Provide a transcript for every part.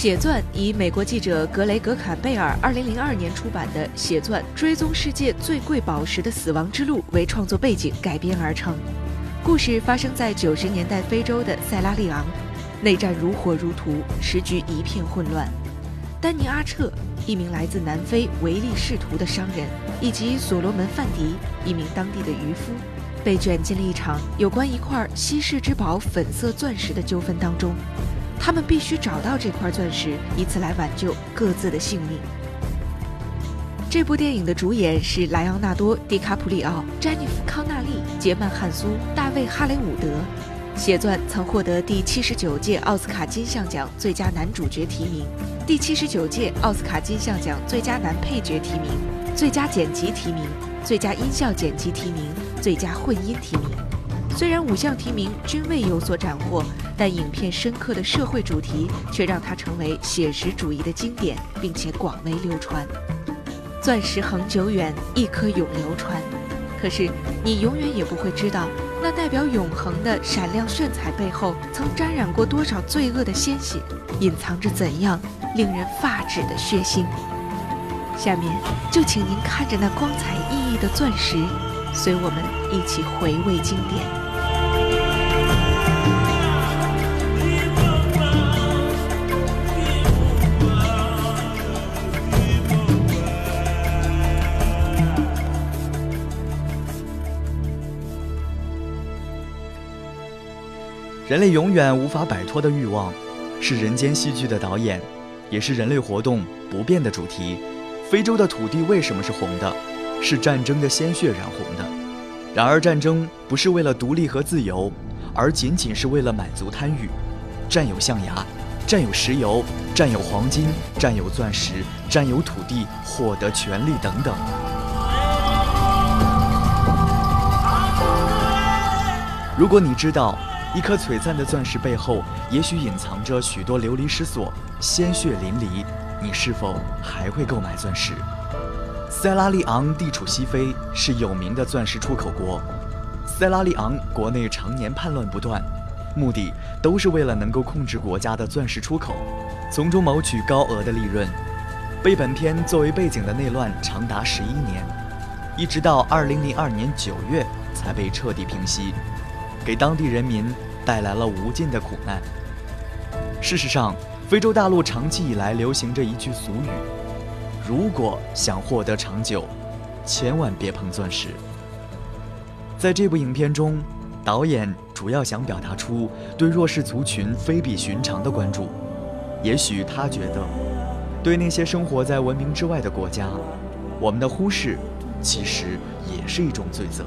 血钻以美国记者格雷格坎贝尔2002年出版的《血钻：追踪世界最贵宝石的死亡之路》为创作背景改编而成。故事发生在90年代非洲的塞拉利昂，内战如火如荼，时局一片混乱。丹尼阿彻，一名来自南非唯利是图的商人，以及所罗门范迪，一名当地的渔夫，被卷进了一场有关一块稀世之宝——粉色钻石的纠纷当中。他们必须找到这块钻石，以此来挽救各自的性命。这部电影的主演是莱昂纳多·迪卡普里奥、詹妮弗·康纳利、杰曼·汉苏、大卫·哈雷伍德。《血钻》曾获得第七十九届奥斯卡金像奖最佳男主角提名，第七十九届奥斯卡金像奖最佳男配角提名，最佳剪辑提名，最佳音效剪辑提名，最佳混音提名。虽然五项提名均未有所斩获，但影片深刻的社会主题却让它成为写实主义的经典，并且广为流传。钻石恒久远，一颗永流传。可是你永远也不会知道，那代表永恒的闪亮炫彩背后，曾沾染过多少罪恶的鲜血，隐藏着怎样令人发指的血腥。下面就请您看着那光彩熠熠的钻石，随我们一起回味经典。人类永远无法摆脱的欲望，是人间戏剧的导演，也是人类活动不变的主题。非洲的土地为什么是红的？是战争的鲜血染红的。然而，战争不是为了独立和自由，而仅仅是为了满足贪欲，占有象牙，占有石油，占有黄金，占有钻石，占有土地，获得权力等等。如果你知道。一颗璀璨的钻石背后，也许隐藏着许多流离失所、鲜血淋漓。你是否还会购买钻石？塞拉利昂地处西非，是有名的钻石出口国。塞拉利昂国内常年叛乱不断，目的都是为了能够控制国家的钻石出口，从中谋取高额的利润。被本片作为背景的内乱长达十一年，一直到二零零二年九月才被彻底平息。给当地人民带来了无尽的苦难。事实上，非洲大陆长期以来流行着一句俗语：“如果想获得长久，千万别碰钻石。”在这部影片中，导演主要想表达出对弱势族群非比寻常的关注。也许他觉得，对那些生活在文明之外的国家，我们的忽视其实也是一种罪责。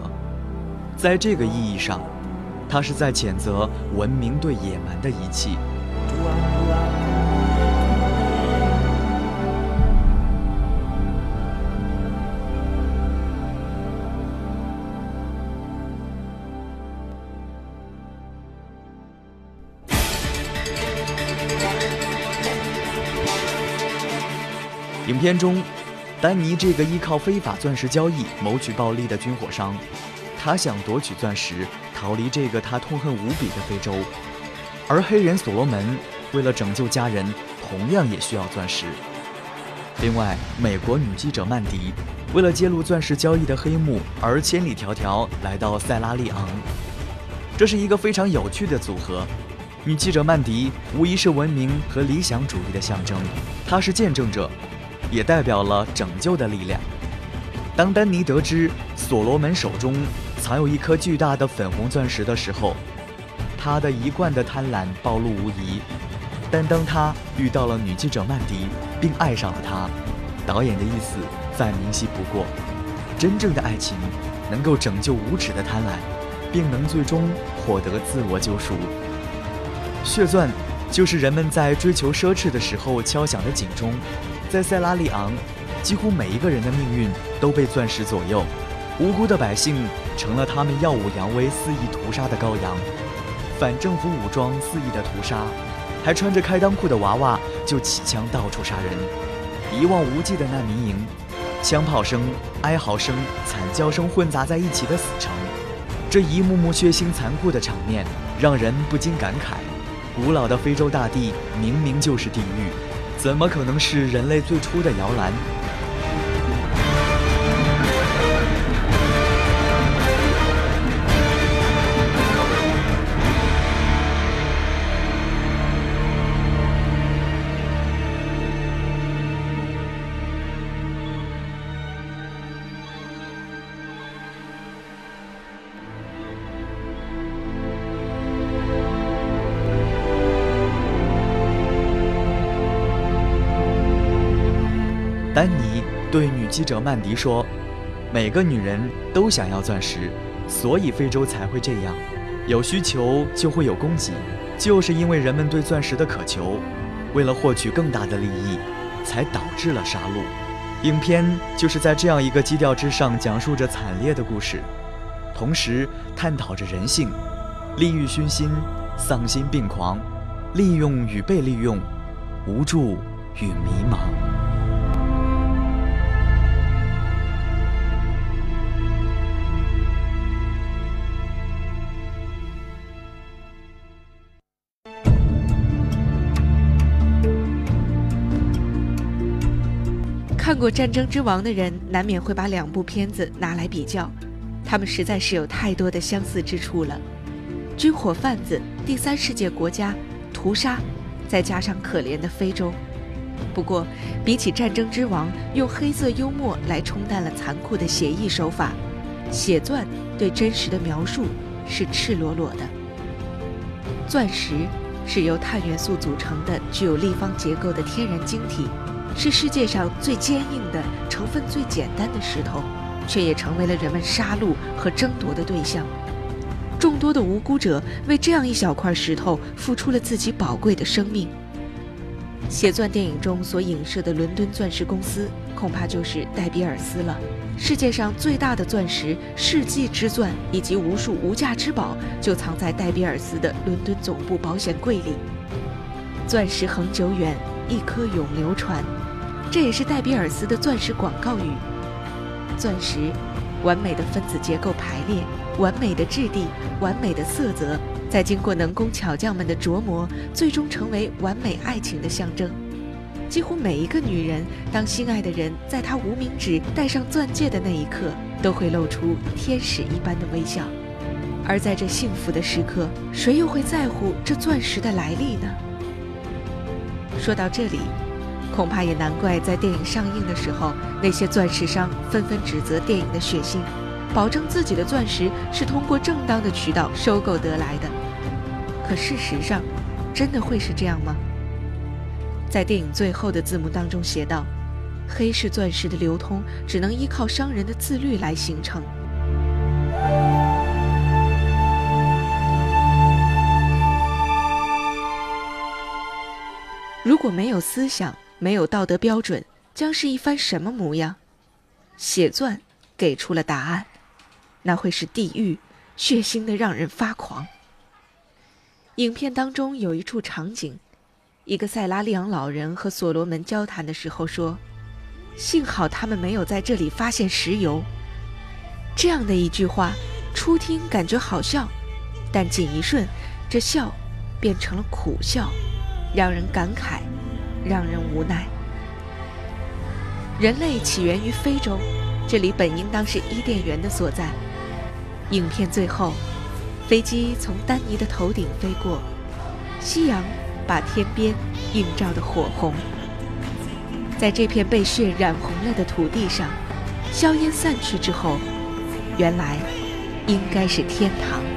在这个意义上。他是在谴责文明对野蛮的遗弃。影片中，丹尼这个依靠非法钻石交易谋取暴利的军火商，他想夺取钻石。逃离这个他痛恨无比的非洲，而黑人所罗门为了拯救家人，同样也需要钻石。另外，美国女记者曼迪为了揭露钻石交易的黑幕，而千里迢迢来到塞拉利昂。这是一个非常有趣的组合。女记者曼迪无疑是文明和理想主义的象征，她是见证者，也代表了拯救的力量。当丹尼得知所罗门手中，藏有一颗巨大的粉红钻石的时候，他的一贯的贪婪暴露无遗。但当他遇到了女记者曼迪，并爱上了她，导演的意思再明晰不过：真正的爱情能够拯救无耻的贪婪，并能最终获得自我救赎。血钻就是人们在追求奢侈的时候敲响的警钟。在塞拉利昂，几乎每一个人的命运都被钻石左右。无辜的百姓成了他们耀武扬威、肆意屠杀的羔羊。反政府武装肆意的屠杀，还穿着开裆裤的娃娃就起枪到处杀人。一望无际的难民营，枪炮声、哀嚎声、惨叫声混杂在一起的死城。这一幕幕血腥残酷的场面，让人不禁感慨：古老的非洲大地明明就是地狱，怎么可能是人类最初的摇篮？丹尼对女记者曼迪说：“每个女人都想要钻石，所以非洲才会这样。有需求就会有供给，就是因为人们对钻石的渴求，为了获取更大的利益，才导致了杀戮。影片就是在这样一个基调之上讲述着惨烈的故事，同时探讨着人性、利欲熏心、丧心病狂、利用与被利用、无助与迷茫。”看过《战争之王》的人，难免会把两部片子拿来比较，他们实在是有太多的相似之处了。军火贩子、第三世界国家、屠杀，再加上可怜的非洲。不过，比起《战争之王》用黑色幽默来冲淡了残酷的写意手法，《血钻》对真实的描述是赤裸裸的。钻石是由碳元素组成的，具有立方结构的天然晶体。是世界上最坚硬的、成分最简单的石头，却也成为了人们杀戮和争夺的对象。众多的无辜者为这样一小块石头付出了自己宝贵的生命。血钻电影中所影射的伦敦钻石公司，恐怕就是戴比尔斯了。世界上最大的钻石——世纪之钻，以及无数无价之宝，就藏在戴比尔斯的伦敦总部保险柜里。钻石恒久远，一颗永流传。这也是戴比尔斯的钻石广告语。钻石，完美的分子结构排列，完美的质地，完美的色泽，在经过能工巧匠们的琢磨，最终成为完美爱情的象征。几乎每一个女人，当心爱的人在她无名指戴上钻戒的那一刻，都会露出天使一般的微笑。而在这幸福的时刻，谁又会在乎这钻石的来历呢？说到这里。恐怕也难怪，在电影上映的时候，那些钻石商纷纷指责电影的血腥，保证自己的钻石是通过正当的渠道收购得来的。可事实上，真的会是这样吗？在电影最后的字幕当中写道：“黑市钻石的流通只能依靠商人的自律来形成。如果没有思想。”没有道德标准，将是一番什么模样？血钻给出了答案，那会是地狱，血腥的让人发狂。影片当中有一处场景，一个塞拉利昂老人和所罗门交谈的时候说：“幸好他们没有在这里发现石油。”这样的一句话，初听感觉好笑，但仅一瞬，这笑变成了苦笑，让人感慨。让人无奈。人类起源于非洲，这里本应当是伊甸园的所在。影片最后，飞机从丹尼的头顶飞过，夕阳把天边映照得火红。在这片被血染红了的土地上，硝烟散去之后，原来应该是天堂。